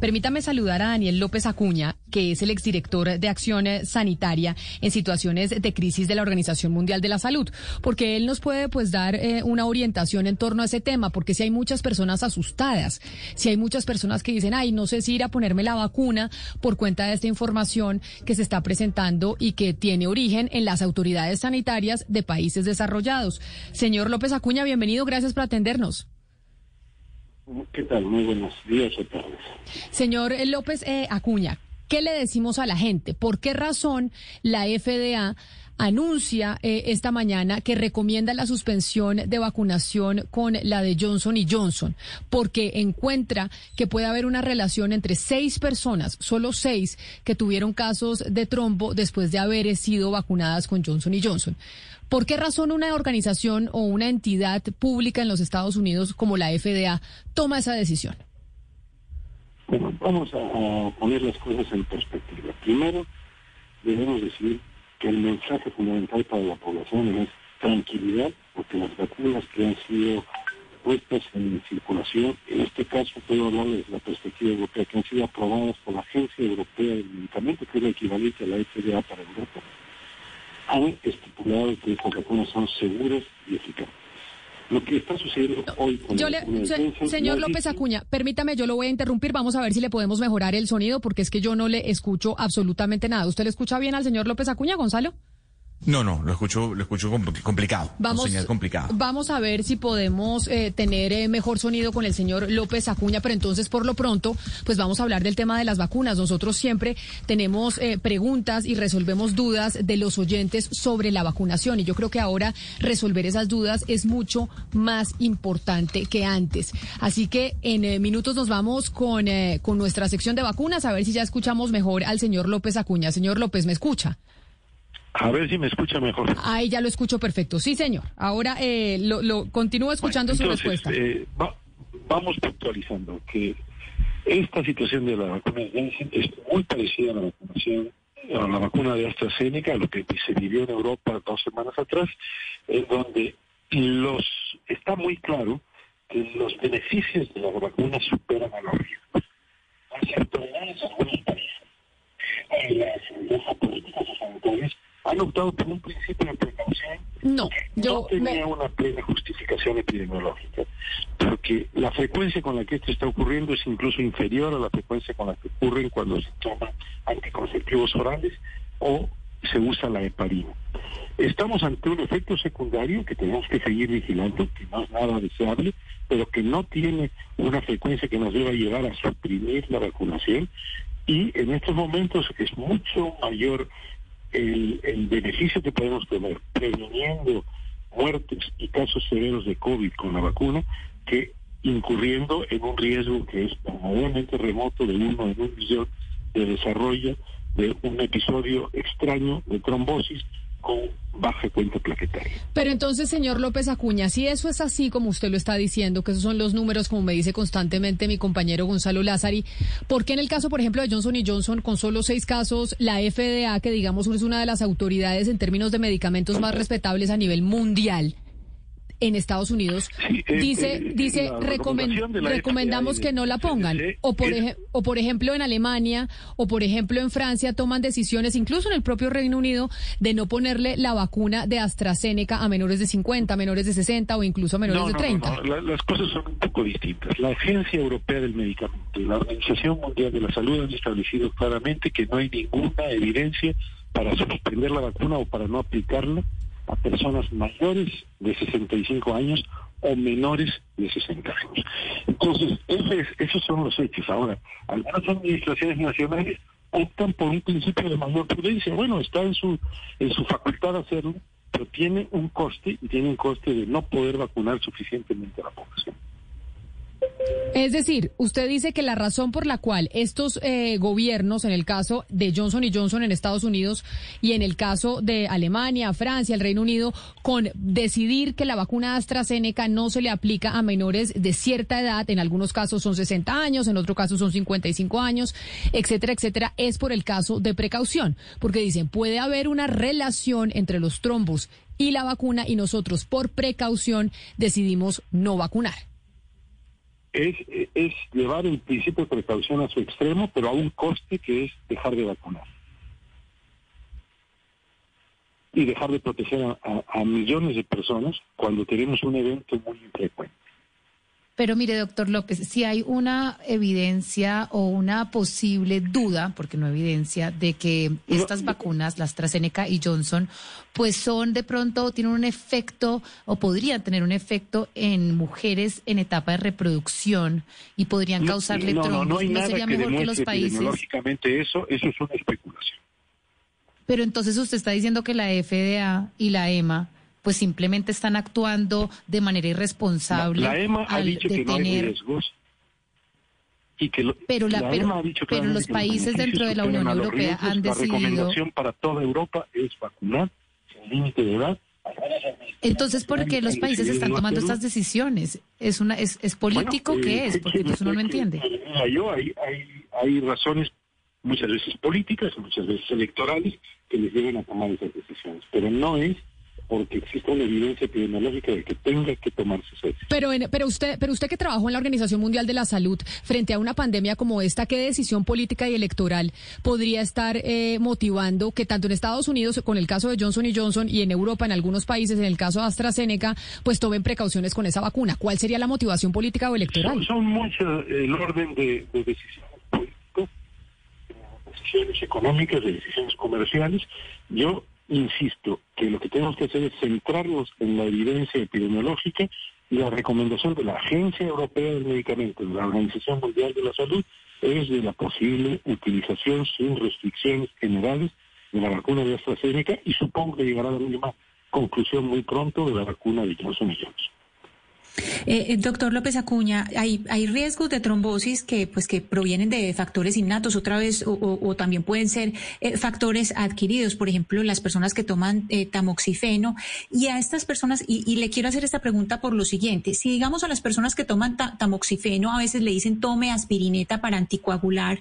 Permítame saludar a Daniel López Acuña, que es el exdirector de Acción Sanitaria en situaciones de crisis de la Organización Mundial de la Salud, porque él nos puede pues dar eh, una orientación en torno a ese tema, porque si hay muchas personas asustadas, si hay muchas personas que dicen, ay, no sé si ir a ponerme la vacuna por cuenta de esta información que se está presentando y que tiene origen en las autoridades sanitarias de países desarrollados. Señor López Acuña, bienvenido, gracias por atendernos. ¿Qué tal? Muy buenos días o tardes. Señor López eh, Acuña, ¿qué le decimos a la gente? ¿Por qué razón la FDA anuncia eh, esta mañana que recomienda la suspensión de vacunación con la de Johnson y Johnson? Porque encuentra que puede haber una relación entre seis personas, solo seis, que tuvieron casos de trombo después de haber sido vacunadas con Johnson y Johnson. ¿Por qué razón una organización o una entidad pública en los Estados Unidos como la FDA toma esa decisión? Bueno, vamos a, poner las cosas en perspectiva. Primero, debemos decir el mensaje fundamental para la población es tranquilidad, porque las vacunas que han sido puestas en circulación, en este caso puedo hablar desde la perspectiva europea, que han sido aprobadas por la Agencia Europea del Medicamento, que es la equivalente a la FDA para Europa, han estipulado que estas vacunas son seguras y eficaces. Lo que está sucediendo hoy con yo le, Señor López Acuña, permítame, yo lo voy a interrumpir. Vamos a ver si le podemos mejorar el sonido, porque es que yo no le escucho absolutamente nada. ¿Usted le escucha bien al señor López Acuña, Gonzalo? No, no, lo escucho, lo escucho complicado. Vamos, complicado. vamos a ver si podemos eh, tener eh, mejor sonido con el señor López Acuña, pero entonces por lo pronto, pues vamos a hablar del tema de las vacunas. Nosotros siempre tenemos eh, preguntas y resolvemos dudas de los oyentes sobre la vacunación y yo creo que ahora resolver esas dudas es mucho más importante que antes. Así que en minutos nos vamos con, con nuestra sección de vacunas a ver si ya escuchamos mejor al señor López Acuña. Señor López, ¿me escucha? A ver si me escucha mejor. Ahí ya lo escucho perfecto. Sí, señor. Ahora eh, lo, lo continúo escuchando su respuesta. Eh, vamos puntualizando que esta situación de la vacuna de es muy parecida a la vacunación a la vacuna de AstraZeneca, a lo que se vivió en Europa dos semanas atrás, en donde los está muy claro que los beneficios de la vacuna superan a los riesgos. Las autoridades en algunos países, las, políticas han optado por un principio de precaución no, yo no tenía una plena justificación epidemiológica, porque la frecuencia con la que esto está ocurriendo es incluso inferior a la frecuencia con la que ocurren cuando se toman anticonceptivos orales o se usa la heparina. Estamos ante un efecto secundario que tenemos que seguir vigilando, que no es nada deseable, pero que no tiene una frecuencia que nos deba llevar a suprimir la vacunación y en estos momentos es mucho mayor el, beneficio que podemos tener previniendo muertes y casos severos de COVID con la vacuna que incurriendo en un riesgo que es verdaderamente remoto de uno en un millón de desarrollo de un episodio extraño de trombosis cuenta plaquetaria. Pero entonces, señor López Acuña, si eso es así como usted lo está diciendo, que esos son los números, como me dice constantemente mi compañero Gonzalo Lázari, ¿por qué en el caso, por ejemplo, de Johnson y Johnson, con solo seis casos, la FDA, que digamos es una de las autoridades en términos de medicamentos más respetables a nivel mundial, en Estados Unidos eh, dice eh, dice recomendamos que no la pongan o por o por ejemplo en Alemania o por ejemplo en Francia toman decisiones incluso en el propio Reino Unido de no ponerle la vacuna de AstraZeneca a menores de 50, menores de 60 o incluso a menores de 30. las cosas son un poco distintas. La Agencia Europea del Medicamento y la Organización Mundial de la Salud han establecido claramente que no hay ninguna evidencia para suspender la vacuna o para no aplicarla a personas mayores de 65 años o menores de 60 años. Entonces, esos son los hechos. Ahora, algunas administraciones nacionales optan por un principio de mayor prudencia. Bueno, está en su, en su facultad hacerlo, pero tiene un coste y tiene un coste de no poder vacunar suficientemente a la población. Es decir, usted dice que la razón por la cual estos eh, gobiernos, en el caso de Johnson y Johnson en Estados Unidos y en el caso de Alemania, Francia, el Reino Unido, con decidir que la vacuna AstraZeneca no se le aplica a menores de cierta edad, en algunos casos son 60 años, en otro caso son 55 años, etcétera, etcétera, es por el caso de precaución, porque dicen puede haber una relación entre los trombos y la vacuna y nosotros por precaución decidimos no vacunar es, llevar el principio de precaución a su extremo, pero a un coste que es dejar de vacunar. Y dejar de proteger a millones de personas cuando tenemos un evento muy infrecuente. Pero mire, doctor López, si hay una evidencia o una posible duda, porque no evidencia, de que estas vacunas, la AstraZeneca y Johnson, pues son de pronto, tienen un efecto o podrían tener un efecto en mujeres en etapa de reproducción y podrían causarle no, trombos. No, no, hay ¿No nada sería que mejor que los países? Lógicamente eso, eso es una especulación. Pero entonces usted está diciendo que la FDA y la EMA pues simplemente están actuando de manera irresponsable. La, la EMA ha al dicho que no hay riesgos. Y que lo- Pero la- pero- EMA ha dicho pero los que países dentro de la Unión Europea han La decidido- recomendación para toda Europa es vacunar sin límite de edad. Entonces, ¿por qué los países están tomando estas decisiones? ¿Es una es, es político Bueno, qué eh, es? ¿qué Porque eso no lo usted que- entiende. yo, hay, hay, hay razones muchas veces políticas, muchas veces electorales, que les llevan a tomar esas decisiones. Pero no es porque exista una evidencia epidemiológica de que tenga que tomarse decisión. Pero, en- pero usted, pero usted que trabajó en la Organización Mundial de la Salud frente a una pandemia como esta, ¿qué decisión política y electoral podría estar eh, motivando que tanto en Estados Unidos con el caso de Johnson y Johnson y en Europa en algunos países en el caso de AstraZeneca, pues tomen precauciones con esa vacuna? ¿Cuál sería la motivación política o electoral? Son, son muchas el orden de, de decisiones políticas, de decisiones económicas, de decisiones comerciales. Yo insisto que lo que tenemos que hacer es centrarnos en la evidencia epidemiológica y la recomendación de la Agencia Europea del Medicamento, de la Organización Mundial de la Salud, es de la posible utilización sin restricciones generales de la vacuna de AstraZeneca y supongo que llegará a la misma conclusión muy pronto de la vacuna de Johnson Johnson. Eh, eh, doctor López Acuña, hay, hay riesgos de trombosis que, pues, que provienen de factores innatos otra vez o, o- o también pueden ser eh, factores adquiridos, por ejemplo, las personas que toman eh, tamoxifeno. Y a estas personas, y, y le quiero hacer esta pregunta por lo siguiente, si digamos a las personas que toman ta- tamoxifeno a veces le dicen tome aspirineta para anticoagular,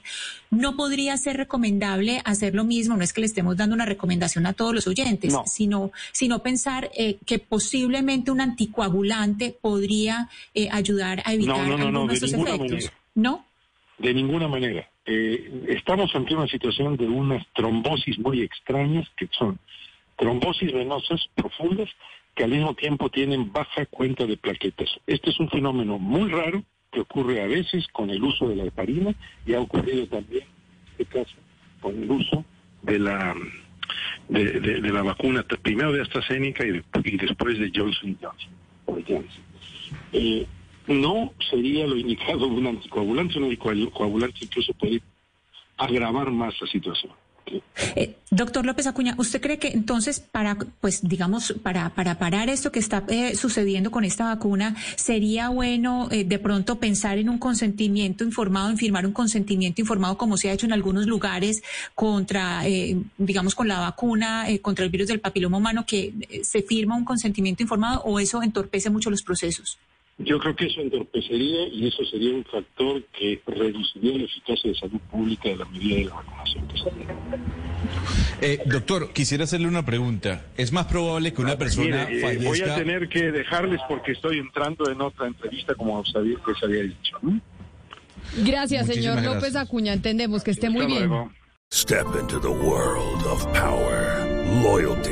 ¿no podría ser recomendable hacer lo mismo? No es que le estemos dando una recomendación a todos los oyentes, No. sino, sino pensar eh, que posiblemente un anticoagulante podría eh, ayudar a evitar No, no, no, algunos de estos efectos. manera. ¿No? De ninguna manera. Eh, estamos ante una situación de unas trombosis muy extrañas que son trombosis venosas profundas que al mismo tiempo tienen baja cuenta de plaquetas. Este es un fenómeno muy raro que ocurre a veces con el uso de la heparina y ha ocurrido también en este caso con el uso de la de, de- de la vacuna primero de AstraZeneca y, de- y después de Johnson Johnson. Eh, no sería lo indicado un anticoagulante, un anticoagulante incluso puede agravar más la situación. Eh, doctor López Acuña, ¿usted cree que entonces para, pues digamos, para, para parar esto que está eh, sucediendo con esta vacuna, sería bueno eh, de pronto pensar en un consentimiento informado, en firmar un consentimiento informado como se ha hecho en algunos lugares contra, eh, digamos, con la vacuna, eh, contra el virus del papiloma humano, que se firma un consentimiento informado o eso entorpece mucho los procesos? Yo creo que eso entorpecería y eso sería un factor que reduciría la eficacia de salud pública de la medida de la vacunación que se. Eh, doctor, quisiera hacerle una pregunta. ¿Es más probable que una persona Mire, eh, fallezca? voy a tener que dejarles porque estoy entrando en otra entrevista como os había, les había dicho. ¿no? Gracias, señor Muchísimas López gracias. Acuña. Entendemos que esté muy Hasta bien. luego. Step into the world of power, loyalty,